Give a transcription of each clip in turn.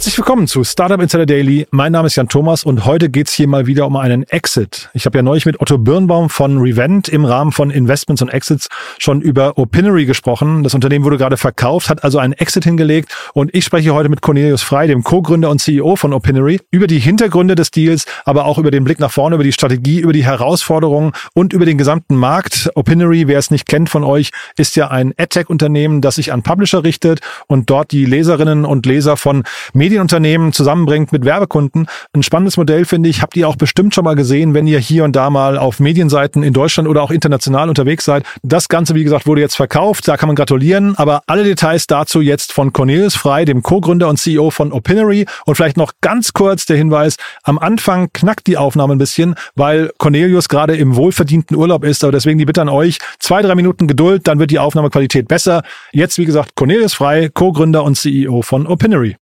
Herzlich willkommen zu Startup Insider Daily. Mein Name ist Jan Thomas und heute geht's hier mal wieder um einen Exit. Ich habe ja neulich mit Otto Birnbaum von Revent im Rahmen von Investments und Exits schon über Opinory gesprochen. Das Unternehmen wurde gerade verkauft, hat also einen Exit hingelegt und ich spreche heute mit Cornelius Frei, dem Co-Gründer und CEO von Opinory, über die Hintergründe des Deals, aber auch über den Blick nach vorne, über die Strategie, über die Herausforderungen und über den gesamten Markt. Opinory, wer es nicht kennt von euch, ist ja ein AdTech-Unternehmen, das sich an Publisher richtet und dort die Leserinnen und Leser von Medienunternehmen zusammenbringt mit Werbekunden. Ein spannendes Modell, finde ich. Habt ihr auch bestimmt schon mal gesehen, wenn ihr hier und da mal auf Medienseiten in Deutschland oder auch international unterwegs seid. Das Ganze, wie gesagt, wurde jetzt verkauft. Da kann man gratulieren. Aber alle Details dazu jetzt von Cornelius Frei, dem Co-Gründer und CEO von Opinory. Und vielleicht noch ganz kurz der Hinweis. Am Anfang knackt die Aufnahme ein bisschen, weil Cornelius gerade im wohlverdienten Urlaub ist. Aber deswegen die Bitte an euch. Zwei, drei Minuten Geduld, dann wird die Aufnahmequalität besser. Jetzt, wie gesagt, Cornelius Frei, Co-Gründer und CEO von Opinory.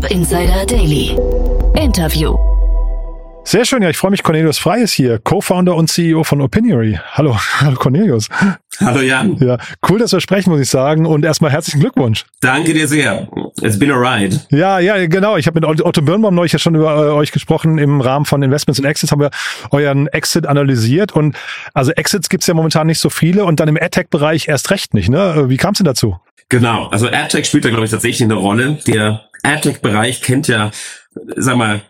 Startup Insider Daily. Interview. Sehr schön, ja, ich freue mich. Cornelius Frey ist hier, Co-Founder und CEO von Opinory. Hallo, hallo Cornelius. Hallo Jan. Ja, cool, dass wir sprechen, muss ich sagen. Und erstmal herzlichen Glückwunsch. Danke dir sehr. It's been a ride. Ja, ja, genau. Ich habe mit Otto Birnbaum neulich ja schon über äh, euch gesprochen. Im Rahmen von Investments und Exits haben wir euren Exit analysiert. Und also Exits gibt's ja momentan nicht so viele und dann im AdTech-Bereich erst recht nicht. Ne? Wie kam es denn dazu? Genau, also AdTech spielt da, glaube ich, tatsächlich eine Rolle. Der AdTech-Bereich kennt ja, sag mal,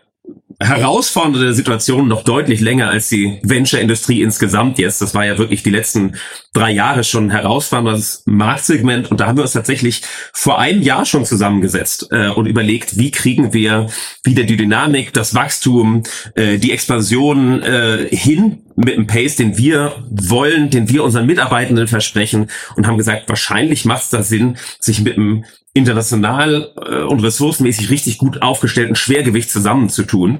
herausfordernde Situationen noch deutlich länger als die Venture-Industrie insgesamt jetzt. Das war ja wirklich die letzten drei Jahre schon herausforderndes Marktsegment und da haben wir uns tatsächlich vor einem Jahr schon zusammengesetzt äh, und überlegt, wie kriegen wir wieder die Dynamik, das Wachstum, äh, die Expansion äh, hin mit dem Pace, den wir wollen, den wir unseren Mitarbeitenden versprechen und haben gesagt, wahrscheinlich macht es da Sinn, sich mit einem international äh, und ressourcenmäßig richtig gut aufgestellten Schwergewicht zusammenzutun.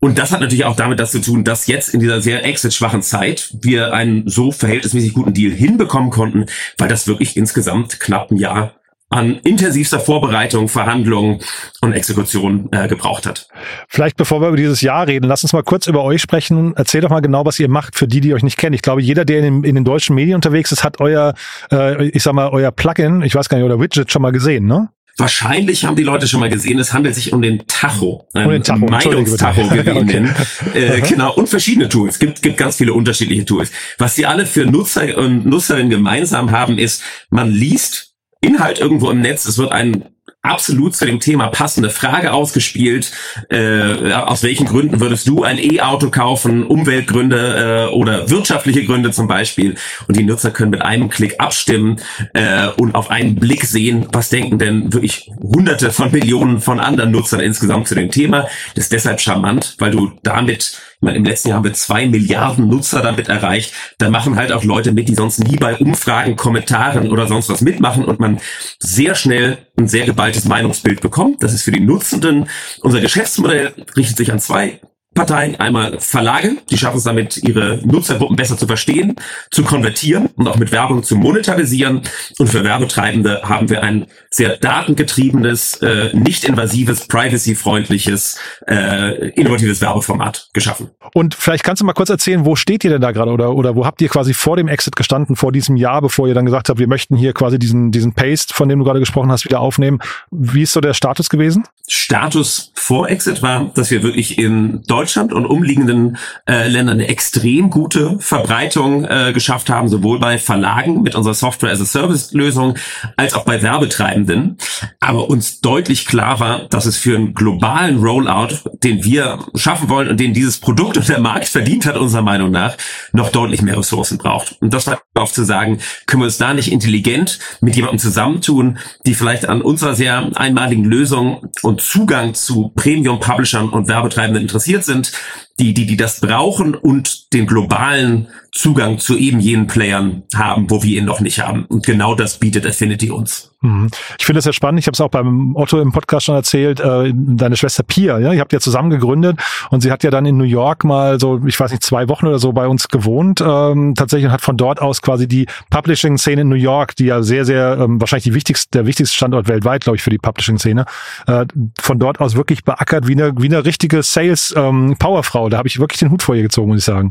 Und das hat natürlich auch damit das zu tun, dass jetzt in dieser sehr exit-schwachen Zeit wir einen so verhältnismäßig guten Deal hinbekommen konnten, weil das wirklich insgesamt knapp ein Jahr an intensivster Vorbereitung, Verhandlungen und Exekution äh, gebraucht hat. Vielleicht bevor wir über dieses Jahr reden, lass uns mal kurz über euch sprechen. Erzähl doch mal genau, was ihr macht für die, die euch nicht kennen. Ich glaube, jeder, der in, in den deutschen Medien unterwegs ist, hat euer, äh, ich sag mal, euer Plugin, ich weiß gar nicht, oder Widget schon mal gesehen, ne? Wahrscheinlich haben die Leute schon mal gesehen, es handelt sich um den Tacho, um den Tacho, Meinungstacho, wie wir ihn nennen. Äh, genau, und verschiedene Tools. Es gibt, gibt ganz viele unterschiedliche Tools. Was sie alle für Nutzer und Nutzerinnen gemeinsam haben, ist, man liest Inhalt irgendwo im Netz, es wird ein absolut zu dem Thema passende Frage ausgespielt. Äh, aus welchen Gründen würdest du ein E-Auto kaufen? Umweltgründe äh, oder wirtschaftliche Gründe zum Beispiel. Und die Nutzer können mit einem Klick abstimmen äh, und auf einen Blick sehen, was denken denn wirklich hunderte von Millionen von anderen Nutzern insgesamt zu dem Thema. Das ist deshalb charmant, weil du damit meine, im letzten Jahr haben wir zwei Milliarden Nutzer damit erreicht. Da machen halt auch Leute mit, die sonst nie bei Umfragen, Kommentaren oder sonst was mitmachen und man sehr schnell ein sehr geballtes Meinungsbild bekommt. Das ist für die Nutzenden. Unser Geschäftsmodell richtet sich an zwei Parteien, einmal Verlage, die schaffen es damit, ihre Nutzergruppen besser zu verstehen, zu konvertieren und auch mit Werbung zu monetarisieren. Und für Werbetreibende haben wir ein sehr datengetriebenes, äh, nicht invasives, privacy-freundliches, äh, innovatives Werbeformat geschaffen. Und vielleicht kannst du mal kurz erzählen, wo steht ihr denn da gerade oder, oder wo habt ihr quasi vor dem Exit gestanden, vor diesem Jahr, bevor ihr dann gesagt habt, wir möchten hier quasi diesen, diesen Paste, von dem du gerade gesprochen hast, wieder aufnehmen. Wie ist so der Status gewesen? Status vor Exit war, dass wir wirklich in Deutschland und umliegenden äh, Ländern eine extrem gute Verbreitung äh, geschafft haben, sowohl bei Verlagen mit unserer Software as a Service Lösung als auch bei Werbetreibenden. Aber uns deutlich klar war, dass es für einen globalen Rollout, den wir schaffen wollen und den dieses Produkt und der Markt verdient hat, unserer Meinung nach, noch deutlich mehr Ressourcen braucht. Und das war darauf zu sagen, können wir uns da nicht intelligent mit jemandem zusammentun, die vielleicht an unserer sehr einmaligen Lösung und Zugang zu Premium-Publishern und Werbetreibenden interessiert sind, And. Die, die, die das brauchen und den globalen Zugang zu eben jenen Playern haben, wo wir ihn noch nicht haben. Und genau das bietet Affinity uns. Mhm. Ich finde das ja spannend. Ich habe es auch beim Otto im Podcast schon erzählt. Äh, deine Schwester Pia, ja, ihr habt ja zusammen gegründet und sie hat ja dann in New York mal so, ich weiß nicht, zwei Wochen oder so bei uns gewohnt. Ähm, tatsächlich und hat von dort aus quasi die Publishing-Szene in New York, die ja sehr, sehr ähm, wahrscheinlich die wichtigste, der wichtigste Standort weltweit, glaube ich, für die Publishing-Szene, äh, von dort aus wirklich beackert wie eine, wie eine richtige Sales-Powerfrau. Ähm, da habe ich wirklich den Hut vor ihr gezogen, muss ich sagen.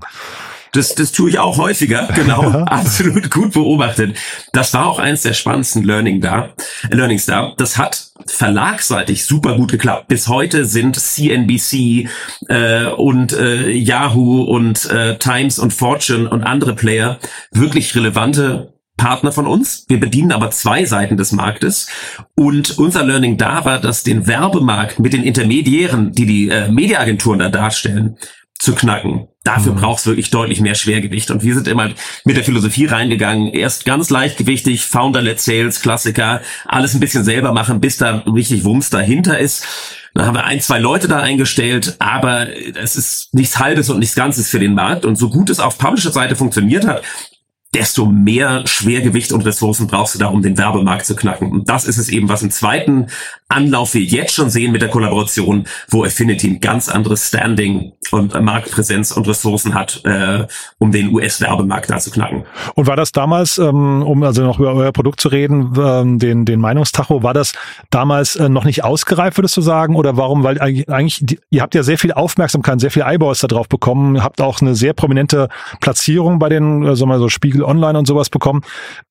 Das, das tue ich auch häufiger, genau, absolut gut beobachtet. Das war auch eins der spannendsten Learning da, Learnings da. Das hat verlagseitig super gut geklappt. Bis heute sind CNBC äh, und äh, Yahoo und äh, Times und Fortune und andere Player wirklich relevante Partner von uns. Wir bedienen aber zwei Seiten des Marktes. Und unser Learning da war, dass den Werbemarkt mit den Intermediären, die die äh, Mediaagenturen da darstellen, zu knacken. Dafür mhm. braucht es wirklich deutlich mehr Schwergewicht. Und wir sind immer mit der Philosophie reingegangen. Erst ganz leichtgewichtig, Founder-led Sales, Klassiker, alles ein bisschen selber machen, bis da richtig Wumms dahinter ist. Dann haben wir ein, zwei Leute da eingestellt, aber es ist nichts Halbes und nichts Ganzes für den Markt. Und so gut es auf Publisher-Seite funktioniert hat, desto mehr Schwergewicht und Ressourcen brauchst du da, um den Werbemarkt zu knacken. Und das ist es eben, was im zweiten Anlauf wir jetzt schon sehen mit der Kollaboration, wo Affinity ein ganz anderes Standing und Marktpräsenz und Ressourcen hat, äh, um den US-Werbemarkt da zu knacken. Und war das damals, ähm, um also noch über euer Produkt zu reden, ähm, den, den Meinungstacho, war das damals äh, noch nicht ausgereift, würdest du sagen? Oder warum? Weil eigentlich, die, ihr habt ja sehr viel Aufmerksamkeit, sehr viel Eyeballs drauf bekommen, habt auch eine sehr prominente Platzierung bei den, äh, sagen wir so, Spiegel Online und sowas bekommen.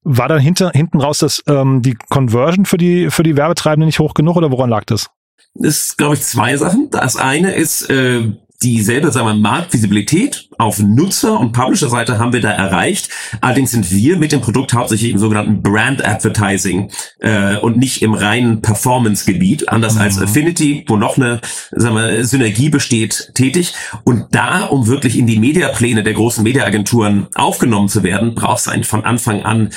War dann hinter, hinten raus das, ähm, die Conversion für die, für die Werbetreibenden nicht hoch genug oder woran lag das? Das ist, glaube ich, zwei Sachen. Das eine ist, äh, dieselbe sagen wir, Marktvisibilität auf Nutzer- und Publisher-Seite haben wir da erreicht. Allerdings sind wir mit dem Produkt hauptsächlich im sogenannten Brand Advertising äh, und nicht im reinen Performance-Gebiet, anders mhm. als Affinity, wo noch eine sagen wir, Synergie besteht, tätig. Und da, um wirklich in die Mediapläne der großen Mediaagenturen aufgenommen zu werden, brauchst du eigentlich von Anfang an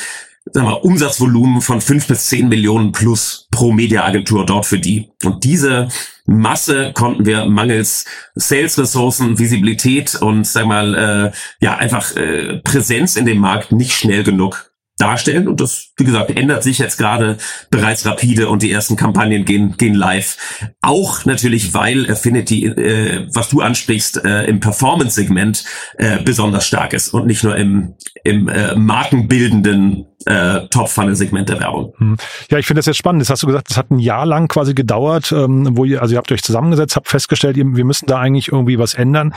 sagen wir, Umsatzvolumen von fünf bis zehn Millionen plus pro Mediaagentur dort für die. Und diese Masse konnten wir mangels Sales-Ressourcen, Visibilität und sag mal äh, ja einfach äh, Präsenz in dem Markt nicht schnell genug darstellen. Und das, wie gesagt, ändert sich jetzt gerade bereits rapide und die ersten Kampagnen gehen, gehen live. Auch natürlich, weil Affinity, äh, was du ansprichst, äh, im Performance-Segment äh, besonders stark ist und nicht nur im, im äh, markenbildenden äh, Top-Funnel-Segment der Werbung. Hm. Ja, ich finde das jetzt spannend. Das hast du gesagt, das hat ein Jahr lang quasi gedauert, ähm, wo ihr, also ihr habt euch zusammengesetzt, habt festgestellt, wir müssen da eigentlich irgendwie was ändern.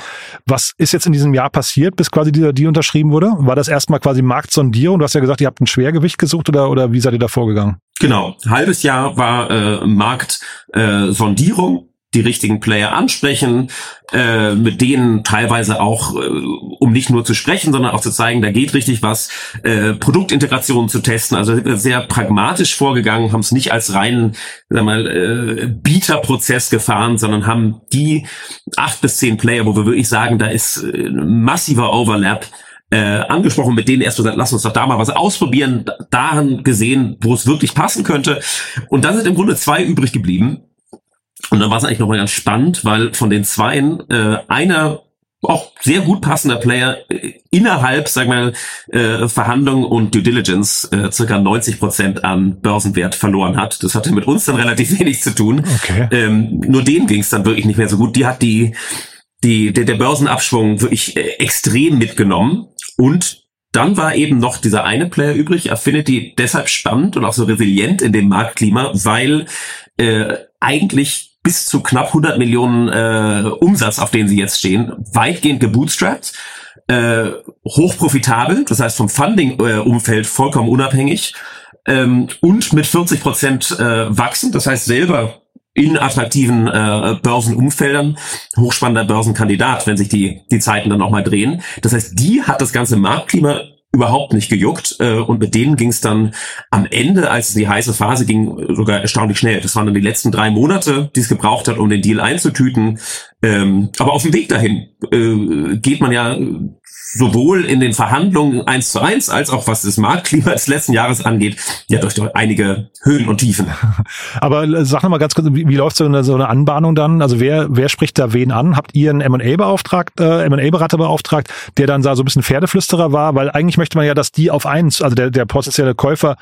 Was ist jetzt in diesem Jahr passiert, bis quasi dieser Deal unterschrieben wurde? War das erstmal quasi Marktsondierung? Du hast ja gesagt, ihr habt ein Schwergewicht gesucht oder, oder wie seid ihr da vorgegangen? Genau, halbes Jahr war äh, Marktsondierung. Äh, die richtigen Player ansprechen, äh, mit denen teilweise auch, äh, um nicht nur zu sprechen, sondern auch zu zeigen, da geht richtig was, äh, Produktintegration zu testen. Also sehr pragmatisch vorgegangen, haben es nicht als reinen, sag mal, äh, Bieterprozess gefahren, sondern haben die acht bis zehn Player, wo wir wirklich sagen, da ist äh, massiver Overlap, äh, angesprochen, mit denen erst gesagt, lass uns doch da mal was ausprobieren, daran gesehen, wo es wirklich passen könnte. Und dann sind im Grunde zwei übrig geblieben. Und dann war es eigentlich nochmal ganz spannend, weil von den zweien äh, einer auch sehr gut passender Player äh, innerhalb, sag mal, äh, Verhandlungen und Due Diligence äh, circa 90 Prozent an Börsenwert verloren hat. Das hatte mit uns dann relativ wenig zu tun. Okay. Ähm, nur denen ging es dann wirklich nicht mehr so gut. Die hat die, die, der, der Börsenabschwung wirklich äh, extrem mitgenommen und dann war eben noch dieser eine Player übrig, Affinity, deshalb spannend und auch so resilient in dem Marktklima, weil äh, eigentlich bis zu knapp 100 Millionen äh, Umsatz, auf den sie jetzt stehen, weitgehend gebootstrapped, äh, hochprofitabel, das heißt vom Funding-Umfeld vollkommen unabhängig ähm, und mit 40 Prozent äh, wachsen, das heißt selber in attraktiven äh, Börsenumfeldern hochspannender Börsenkandidat, wenn sich die die Zeiten dann auch mal drehen. Das heißt, die hat das ganze Marktklima überhaupt nicht gejuckt äh, und mit denen ging es dann am Ende, als die heiße Phase ging, sogar erstaunlich schnell. Das waren dann die letzten drei Monate, die es gebraucht hat, um den Deal einzutüten. Ähm, aber auf dem Weg dahin äh, geht man ja sowohl in den Verhandlungen eins zu eins als auch was das Marktklima des letzten Jahres angeht, ja durch einige Höhen und Tiefen. Aber äh, sag noch mal ganz kurz, wie, wie läuft so eine, so eine Anbahnung dann? Also wer, wer spricht da wen an? Habt ihr einen M&A beauftragt, äh, M&A-Berater beauftragt, der dann da so ein bisschen Pferdeflüsterer war? Weil eigentlich möchte man ja, dass die auf eins, also der, der potenzielle Käufer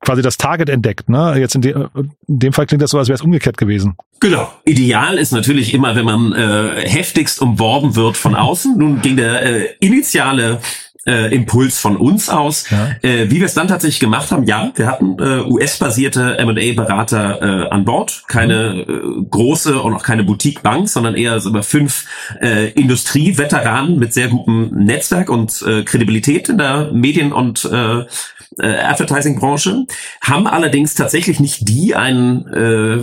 quasi das Target entdeckt. Ne? Jetzt in, de, in dem Fall klingt das so, als wäre es umgekehrt gewesen. Genau. Ideal ist natürlich immer, wenn man äh, heftigst umworben wird von außen. Nun ging der äh, initiale äh, Impuls von uns aus. Ja. Äh, wie wir es dann tatsächlich gemacht haben, ja, wir hatten äh, US-basierte M&A-Berater äh, an Bord, keine mhm. äh, große und auch keine Boutique-Bank, sondern eher so über fünf äh, Industrieveteranen mit sehr gutem Netzwerk und äh, Kredibilität in der Medien- und äh, äh, Advertising-Branche, haben allerdings tatsächlich nicht die einen äh,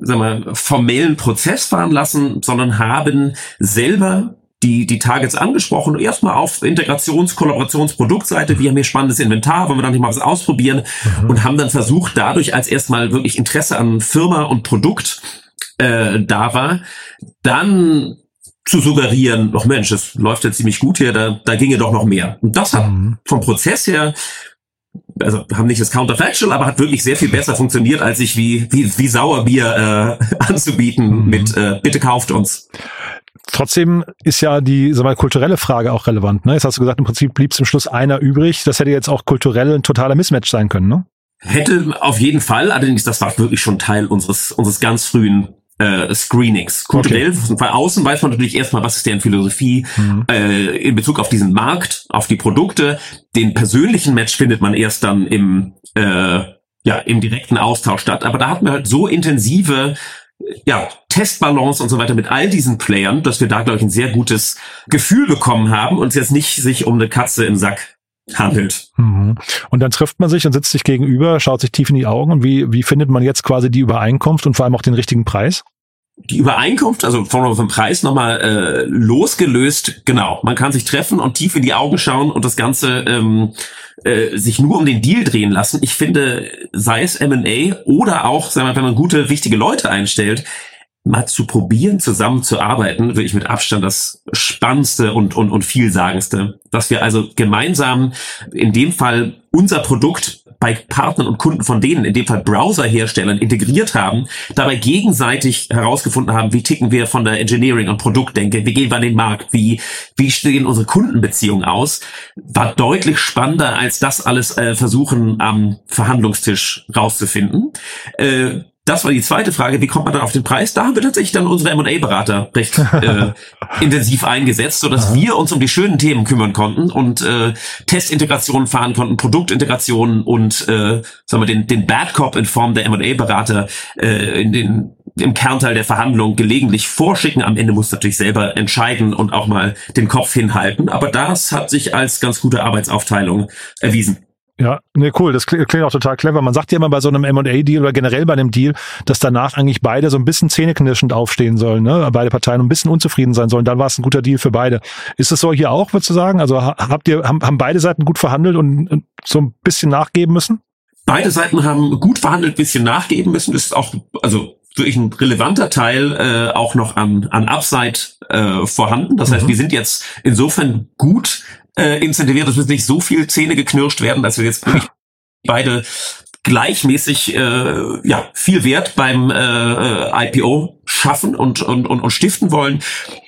sag mal, formellen Prozess fahren lassen, sondern haben selber die, die Targets angesprochen. Erstmal auf Integrations-, Kollaborations-, Produktseite. Wir haben hier spannendes Inventar, wollen wir dann nicht mal was ausprobieren mhm. und haben dann versucht, dadurch als erstmal wirklich Interesse an Firma und Produkt äh, da war, dann zu suggerieren, doch Mensch, das läuft ja ziemlich gut hier, da, da ginge doch noch mehr. Und das hat mhm. vom Prozess her also haben nicht das Counterfactual, aber hat wirklich sehr viel besser funktioniert, als sich wie, wie, wie Sauerbier äh, anzubieten mhm. mit äh, bitte kauft uns. Trotzdem ist ja die sag mal, kulturelle Frage auch relevant. Ne? Jetzt hast du gesagt, im Prinzip blieb zum Schluss einer übrig. Das hätte jetzt auch kulturell ein totaler Mismatch sein können, ne? Hätte auf jeden Fall, allerdings das war wirklich schon Teil unseres unseres ganz frühen äh, Screenings. Kulturell, okay. von außen weiß man natürlich erstmal, was ist deren Philosophie mhm. äh, in Bezug auf diesen Markt, auf die Produkte. Den persönlichen Match findet man erst dann im äh, ja im direkten Austausch statt. Aber da hatten wir halt so intensive ja, Testbalance und so weiter mit all diesen Playern, dass wir da, glaube ich, ein sehr gutes Gefühl bekommen haben und es jetzt nicht sich um eine Katze im Sack handelt. Mhm. Und dann trifft man sich und sitzt sich gegenüber, schaut sich tief in die Augen und wie, wie findet man jetzt quasi die Übereinkunft und vor allem auch den richtigen Preis? Die Übereinkunft, also von vom Preis nochmal äh, losgelöst, genau. Man kann sich treffen und tief in die Augen schauen und das Ganze ähm, äh, sich nur um den Deal drehen lassen. Ich finde, sei es M&A oder auch, sagen wir, wenn man gute, wichtige Leute einstellt, mal zu probieren, zusammenzuarbeiten, wirklich mit Abstand das Spannendste und, und, und Vielsagendste. Dass wir also gemeinsam in dem Fall unser Produkt bei Partnern und Kunden von denen, in dem Fall Browserherstellern, integriert haben, dabei gegenseitig herausgefunden haben, wie ticken wir von der Engineering- und Produktdenke, wie gehen wir an den Markt, wie, wie stehen unsere Kundenbeziehungen aus, war deutlich spannender, als das alles äh, versuchen am Verhandlungstisch rauszufinden. Äh, das war die zweite Frage, wie kommt man dann auf den Preis? Da haben wir tatsächlich dann unsere M&A-Berater recht äh, intensiv eingesetzt, sodass Aha. wir uns um die schönen Themen kümmern konnten und äh, Testintegrationen fahren konnten, Produktintegrationen und äh, sagen wir, den, den Bad Cop in Form der M&A-Berater äh, in den im Kernteil der Verhandlung gelegentlich vorschicken. Am Ende muss natürlich selber entscheiden und auch mal den Kopf hinhalten. Aber das hat sich als ganz gute Arbeitsaufteilung erwiesen. Ja, ne, cool. Das klingt auch total clever. Man sagt ja immer bei so einem M&A-Deal oder generell bei einem Deal, dass danach eigentlich beide so ein bisschen zähneknirschend aufstehen sollen, ne? Beide Parteien ein bisschen unzufrieden sein sollen. Dann war es ein guter Deal für beide. Ist es so hier auch, würdest du sagen? Also habt ihr, haben, haben beide Seiten gut verhandelt und so ein bisschen nachgeben müssen? Beide Seiten haben gut verhandelt, bisschen nachgeben müssen. Das ist auch, also wirklich ein relevanter Teil äh, auch noch an, an Upside äh, vorhanden. Das heißt, mhm. wir sind jetzt insofern gut äh, incentiviert, dass nicht so viel Zähne geknirscht werden, dass wir jetzt wirklich beide gleichmäßig äh, ja viel Wert beim äh, äh IPO schaffen und, und, und, und stiften wollen.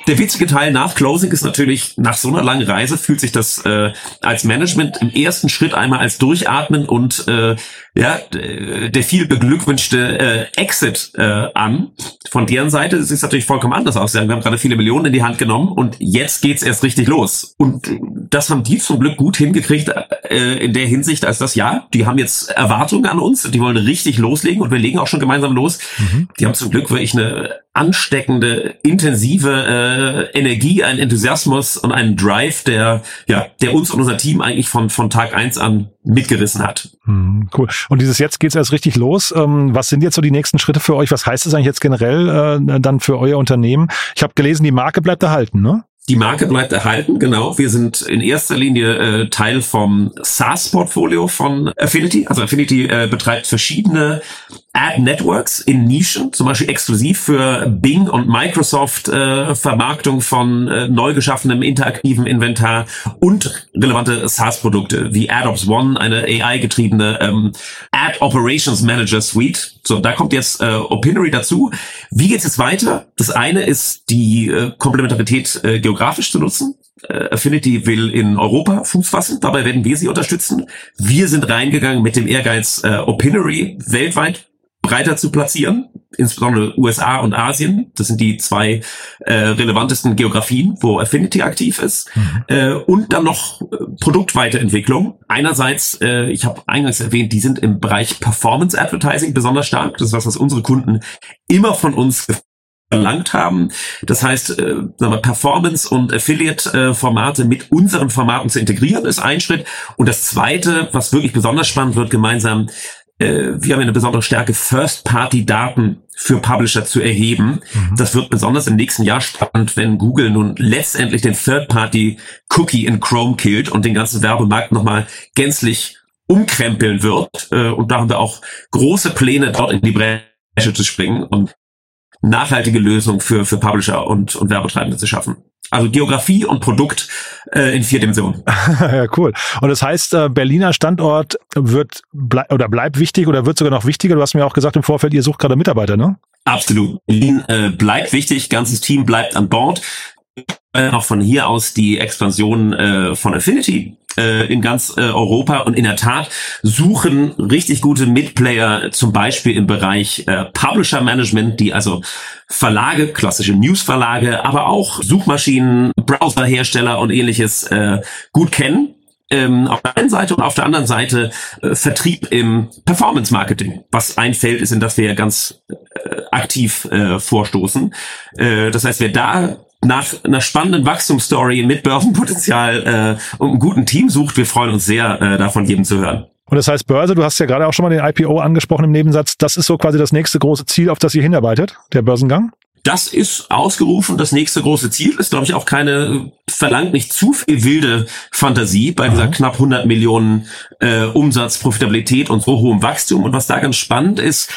Der witzige Teil nach Closing ist natürlich, nach so einer langen Reise fühlt sich das äh, als Management im ersten Schritt einmal als Durchatmen und äh, ja, der viel beglückwünschte äh, Exit äh, an. Von deren Seite sieht es natürlich vollkommen anders aus. Wir haben gerade viele Millionen in die Hand genommen und jetzt geht's erst richtig los. Und das haben die zum Glück gut hingekriegt äh, in der Hinsicht, als das ja, die haben jetzt Erwartungen an uns, die wollen richtig loslegen und wir legen auch schon gemeinsam los. Mhm. Die haben zum Glück wirklich eine ansteckende, intensive äh, Energie, ein Enthusiasmus und einen Drive, der ja, der uns und unser Team eigentlich von von Tag eins an mitgerissen hat. Hm, cool. Und dieses jetzt geht's erst richtig los. Ähm, was sind jetzt so die nächsten Schritte für euch? Was heißt das eigentlich jetzt generell äh, dann für euer Unternehmen? Ich habe gelesen, die Marke bleibt erhalten, ne? Die Marke bleibt erhalten, genau. Wir sind in erster Linie äh, Teil vom SaaS-Portfolio von Affinity. Also Affinity äh, betreibt verschiedene Ad-Networks in Nischen, zum Beispiel exklusiv für Bing und Microsoft äh, Vermarktung von äh, neu geschaffenem interaktiven Inventar und relevante SaaS-Produkte wie AdOps One, eine AI-getriebene ähm, Ad Operations Manager Suite. So, da kommt jetzt äh, Opinory dazu. Wie geht's jetzt weiter? Das eine ist die äh, Komplementarität äh, geografisch zu nutzen. Äh, Affinity will in Europa Fuß fassen, dabei werden wir sie unterstützen. Wir sind reingegangen mit dem Ehrgeiz, äh, Opinory weltweit breiter zu platzieren. insbesondere USA und Asien. Das sind die zwei äh, relevantesten Geografien, wo Affinity aktiv ist. Mhm. Äh, und dann noch äh, Produktweiterentwicklung. Einerseits, äh, ich habe eingangs erwähnt, die sind im Bereich Performance Advertising besonders stark. Das ist was, was unsere Kunden immer von uns verlangt haben. Das heißt, äh, wir, Performance und Affiliate-Formate mit unseren Formaten zu integrieren, ist ein Schritt. Und das Zweite, was wirklich besonders spannend wird, gemeinsam äh, wir haben eine besondere Stärke, First-Party-Daten für Publisher zu erheben. Mhm. Das wird besonders im nächsten Jahr spannend, wenn Google nun letztendlich den Third-Party-Cookie in Chrome killt und den ganzen Werbemarkt nochmal gänzlich umkrempeln wird. Äh, und da haben wir auch große Pläne, dort in die Bresche zu springen und nachhaltige Lösungen für, für Publisher und, und Werbetreibende zu schaffen. Also Geografie und Produkt äh, in vier Dimensionen. ja, cool. Und das heißt, äh, Berliner Standort wird blei oder bleibt wichtig oder wird sogar noch wichtiger. Du hast mir auch gesagt im Vorfeld, ihr sucht gerade Mitarbeiter, ne? Absolut. Berlin äh, bleibt wichtig, ganzes Team bleibt an Bord. Auch von hier aus die Expansion äh, von Affinity äh, in ganz äh, Europa. Und in der Tat suchen richtig gute Mitplayer, zum Beispiel im Bereich äh, Publisher Management, die also Verlage, klassische Newsverlage, aber auch Suchmaschinen, Browserhersteller und ähnliches äh, gut kennen. Ähm, auf der einen Seite und auf der anderen Seite äh, Vertrieb im Performance Marketing, was ein Feld ist, in das wir ganz äh, aktiv äh, vorstoßen. Äh, das heißt, wer da nach einer spannenden Wachstumsstory mit Börsenpotenzial äh, und einem guten Team sucht, wir freuen uns sehr, äh, davon jedem zu hören. Und das heißt Börse, du hast ja gerade auch schon mal den IPO angesprochen im Nebensatz, das ist so quasi das nächste große Ziel, auf das ihr hinarbeitet, der Börsengang? Das ist ausgerufen, das nächste große Ziel ist, glaube ich, auch keine, verlangt nicht zu viel wilde Fantasie bei dieser Aha. knapp 100 Millionen äh, Umsatz, Profitabilität und so hohem Wachstum. Und was da ganz spannend ist,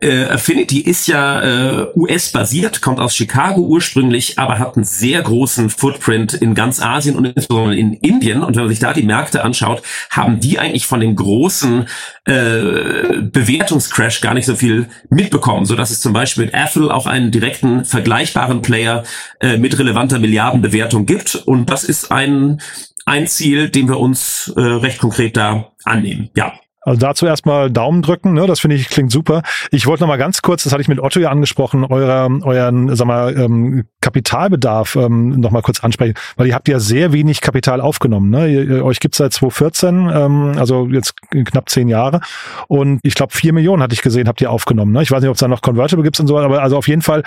äh, Affinity ist ja äh, US-basiert, kommt aus Chicago ursprünglich, aber hat einen sehr großen Footprint in ganz Asien und insbesondere in Indien. Und wenn man sich da die Märkte anschaut, haben die eigentlich von dem großen äh, Bewertungscrash gar nicht so viel mitbekommen, so dass es zum Beispiel mit Apple auch einen direkten vergleichbaren Player äh, mit relevanter Milliardenbewertung gibt. Und das ist ein ein Ziel, dem wir uns äh, recht konkret da annehmen. Ja. Also dazu erstmal Daumen drücken, ne? das finde ich klingt super. Ich wollte noch mal ganz kurz, das hatte ich mit Otto ja angesprochen, eurer, euren sag mal, ähm, Kapitalbedarf ähm, noch mal kurz ansprechen, weil ihr habt ja sehr wenig Kapital aufgenommen. Ne? Ihr, euch gibt's seit 2014, ähm, also jetzt knapp zehn Jahre und ich glaube vier Millionen hatte ich gesehen, habt ihr aufgenommen. Ne? Ich weiß nicht, ob es da noch Convertible gibt und so, aber also auf jeden Fall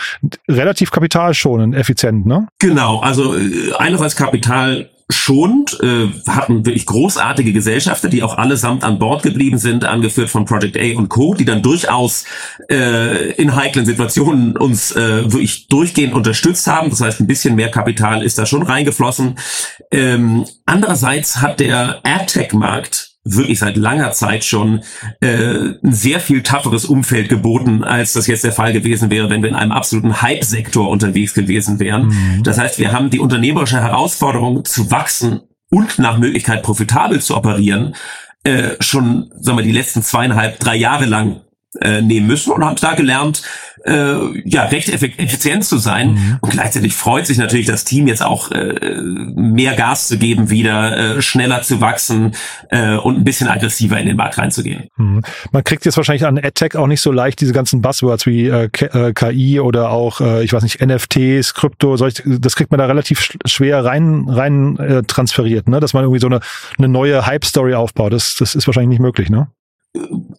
relativ kapitalschonend, effizient. Ne? Genau, also äh, einerseits Kapital schont, äh, hatten wirklich großartige Gesellschafter, die auch allesamt an Bord geblieben sind, angeführt von Project A und Co., die dann durchaus äh, in heiklen Situationen uns äh, wirklich durchgehend unterstützt haben. Das heißt, ein bisschen mehr Kapital ist da schon reingeflossen. Ähm, andererseits hat der AdTech-Markt wirklich seit langer Zeit schon äh, ein sehr viel tougheres Umfeld geboten, als das jetzt der Fall gewesen wäre, wenn wir in einem absoluten Hype-Sektor unterwegs gewesen wären. Mhm. Das heißt, wir haben die unternehmerische Herausforderung zu wachsen und nach Möglichkeit profitabel zu operieren, äh, schon, sagen wir, die letzten zweieinhalb, drei Jahre lang äh, nehmen müssen und haben da gelernt, äh, ja, recht effizient zu sein. Mhm. Und gleichzeitig freut sich natürlich das Team jetzt auch äh, mehr Gas zu geben, wieder äh, schneller zu wachsen äh, und ein bisschen aggressiver in den Markt reinzugehen. Mhm. Man kriegt jetzt wahrscheinlich an AdTech auch nicht so leicht diese ganzen Buzzwords wie äh, KI äh, oder auch, äh, ich weiß nicht, NFTs, Krypto, solch, das kriegt man da relativ schwer rein, rein äh, transferiert, ne? dass man irgendwie so eine, eine neue Hype-Story aufbaut. Das, das ist wahrscheinlich nicht möglich, ne?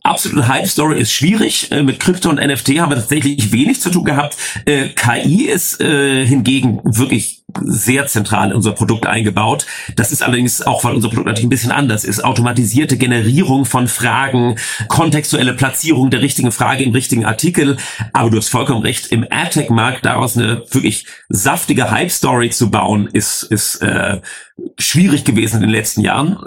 Absolute Hype-Story ist schwierig. Äh, mit Krypto und NFT haben wir tatsächlich wenig zu tun gehabt. Äh, KI ist äh, hingegen wirklich sehr zentral in unser Produkt eingebaut. Das ist allerdings auch, weil unser Produkt natürlich ein bisschen anders ist. Automatisierte Generierung von Fragen, kontextuelle Platzierung der richtigen Frage im richtigen Artikel. Aber du hast vollkommen recht, im AdTech-Markt daraus eine wirklich saftige Hype-Story zu bauen, ist, ist äh, schwierig gewesen in den letzten Jahren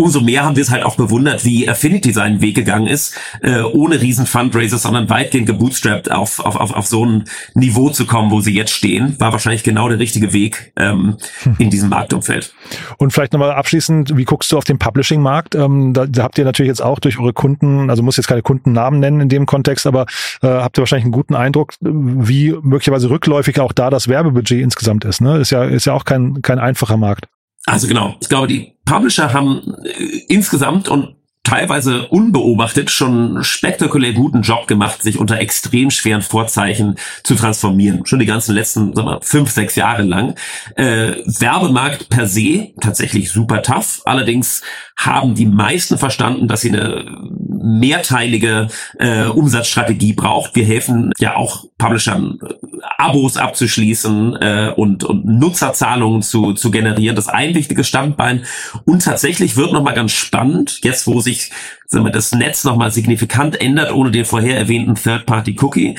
umso mehr haben wir es halt auch bewundert, wie Affinity seinen Weg gegangen ist, äh, ohne riesen Fundraiser, sondern weitgehend gebootstrapped auf, auf, auf, auf so ein Niveau zu kommen, wo sie jetzt stehen, war wahrscheinlich genau der richtige Weg ähm, hm. in diesem Marktumfeld. Und vielleicht nochmal abschließend, wie guckst du auf den Publishing-Markt? Ähm, da, da habt ihr natürlich jetzt auch durch eure Kunden, also muss jetzt keine Kundennamen nennen in dem Kontext, aber äh, habt ihr wahrscheinlich einen guten Eindruck, wie möglicherweise rückläufig auch da das Werbebudget insgesamt ist. Ne? Ist ja, ist ja auch kein, kein einfacher Markt. Also genau, ich glaube, die Publisher haben äh, insgesamt und teilweise unbeobachtet schon spektakulär guten Job gemacht, sich unter extrem schweren Vorzeichen zu transformieren. Schon die ganzen letzten sagen wir, fünf, sechs Jahre lang. Äh, Werbemarkt per se tatsächlich super tough. Allerdings haben die meisten verstanden, dass sie eine mehrteilige äh, Umsatzstrategie braucht. Wir helfen ja auch Publishern äh, Abos abzuschließen äh, und, und Nutzerzahlungen zu, zu generieren. Das ein wichtiges Standbein. Und tatsächlich wird nochmal ganz spannend, jetzt wo sich sagen wir, das Netz nochmal signifikant ändert, ohne den vorher erwähnten Third-Party-Cookie,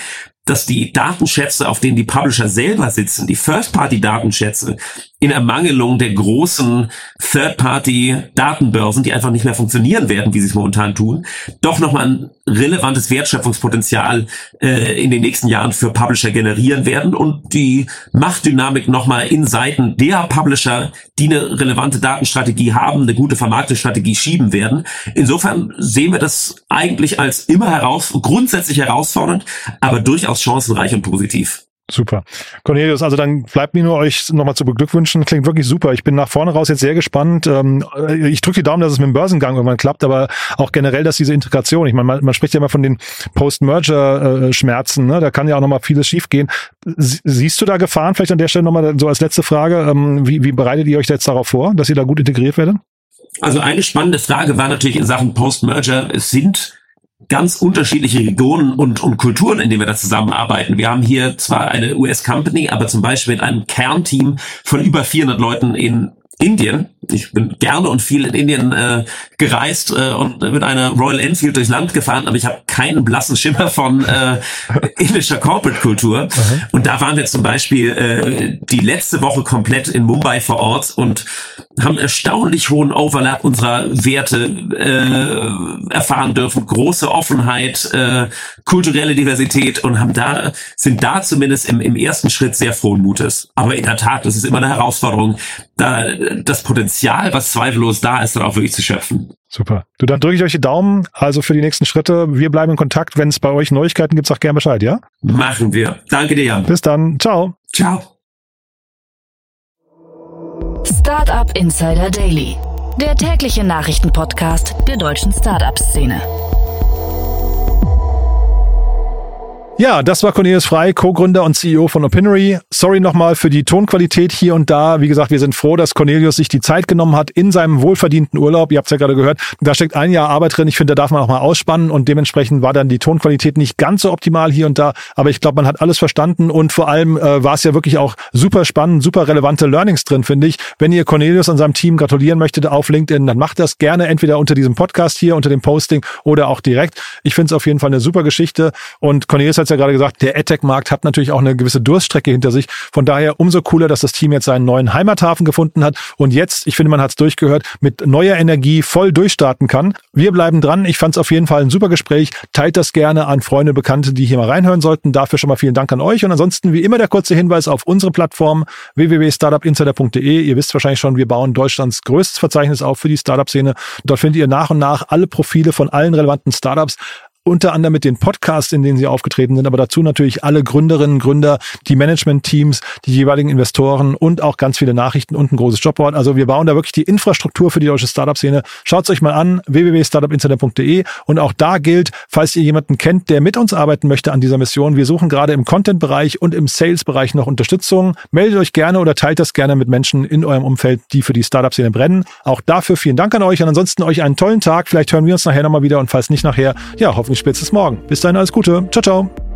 dass die Datenschätze, auf denen die Publisher selber sitzen, die First-Party-Datenschätze, in Ermangelung der großen Third-Party-Datenbörsen, die einfach nicht mehr funktionieren werden, wie sie es momentan tun, doch nochmal ein relevantes Wertschöpfungspotenzial äh, in den nächsten Jahren für Publisher generieren werden und die Machtdynamik nochmal in Seiten der Publisher, die eine relevante Datenstrategie haben, eine gute Vermarktungsstrategie schieben werden. Insofern sehen wir das eigentlich als immer heraus, grundsätzlich herausfordernd, aber durchaus chancenreich und positiv. Super. Cornelius, also dann bleibt mir nur euch nochmal zu beglückwünschen. Klingt wirklich super. Ich bin nach vorne raus jetzt sehr gespannt. Ähm, ich drücke die Daumen, dass es mit dem Börsengang irgendwann klappt, aber auch generell, dass diese Integration, ich meine, man, man spricht ja immer von den Post-Merger-Schmerzen, ne? da kann ja auch nochmal vieles schiefgehen. Siehst du da Gefahren? Vielleicht an der Stelle nochmal so als letzte Frage. Ähm, wie, wie bereitet ihr euch jetzt darauf vor, dass ihr da gut integriert werdet? Also eine spannende Frage war natürlich in Sachen Post-Merger. Es sind ganz unterschiedliche Regionen und, und Kulturen, in denen wir da zusammenarbeiten. Wir haben hier zwar eine US-Company, aber zum Beispiel mit einem Kernteam von über 400 Leuten in Indien. Ich bin gerne und viel in Indien äh, gereist äh, und mit einer Royal Enfield durchs Land gefahren, aber ich habe keinen blassen Schimmer von äh, indischer Corporate-Kultur. Und da waren wir zum Beispiel äh, die letzte Woche komplett in Mumbai vor Ort und haben erstaunlich hohen Overlap unserer Werte äh, erfahren dürfen, große Offenheit, äh, kulturelle Diversität und haben da sind da zumindest im, im ersten Schritt sehr frohen Mutes. Aber in der Tat, das ist immer eine Herausforderung, da das Potenzial, was zweifellos da ist, dann auch wirklich zu schöpfen. Super. Du, dann drücke ich euch die Daumen, also für die nächsten Schritte. Wir bleiben in Kontakt. Wenn es bei euch Neuigkeiten gibt, sag gerne Bescheid, ja? Machen wir. Danke dir, Jan. Bis dann. Ciao. Ciao. Startup Insider Daily, der tägliche Nachrichtenpodcast der deutschen Startup-Szene. Ja, das war Cornelius Frei, Co-Gründer und CEO von Opinory. Sorry nochmal für die Tonqualität hier und da. Wie gesagt, wir sind froh, dass Cornelius sich die Zeit genommen hat in seinem wohlverdienten Urlaub. Ihr habt es ja gerade gehört. Da steckt ein Jahr Arbeit drin. Ich finde, da darf man auch mal ausspannen und dementsprechend war dann die Tonqualität nicht ganz so optimal hier und da. Aber ich glaube, man hat alles verstanden und vor allem äh, war es ja wirklich auch super spannend, super relevante Learnings drin, finde ich. Wenn ihr Cornelius und seinem Team gratulieren möchtet auf LinkedIn, dann macht das gerne entweder unter diesem Podcast hier, unter dem Posting oder auch direkt. Ich finde es auf jeden Fall eine super Geschichte und Cornelius hat ja gerade gesagt, der AdTech-Markt hat natürlich auch eine gewisse Durststrecke hinter sich. Von daher umso cooler, dass das Team jetzt seinen neuen Heimathafen gefunden hat und jetzt, ich finde, man hat es durchgehört, mit neuer Energie voll durchstarten kann. Wir bleiben dran. Ich fand es auf jeden Fall ein super Gespräch. Teilt das gerne an Freunde, Bekannte, die hier mal reinhören sollten. Dafür schon mal vielen Dank an euch. Und ansonsten, wie immer, der kurze Hinweis auf unsere Plattform www.startupinsider.de. Ihr wisst wahrscheinlich schon, wir bauen Deutschlands größtes Verzeichnis auf für die Startup-Szene. Dort findet ihr nach und nach alle Profile von allen relevanten Startups unter anderem mit den Podcasts, in denen sie aufgetreten sind, aber dazu natürlich alle Gründerinnen, Gründer, die Management-Teams, die jeweiligen Investoren und auch ganz viele Nachrichten und ein großes Jobboard. Also wir bauen da wirklich die Infrastruktur für die deutsche Startup-Szene. Schaut es euch mal an, www.startupinsider.de und auch da gilt, falls ihr jemanden kennt, der mit uns arbeiten möchte an dieser Mission, wir suchen gerade im Content-Bereich und im Sales-Bereich noch Unterstützung. Meldet euch gerne oder teilt das gerne mit Menschen in eurem Umfeld, die für die Startup-Szene brennen. Auch dafür vielen Dank an euch und ansonsten euch einen tollen Tag. Vielleicht hören wir uns nachher nochmal wieder und falls nicht nachher, ja, hoffentlich spätestens morgen. Bis dahin alles Gute. Ciao, ciao.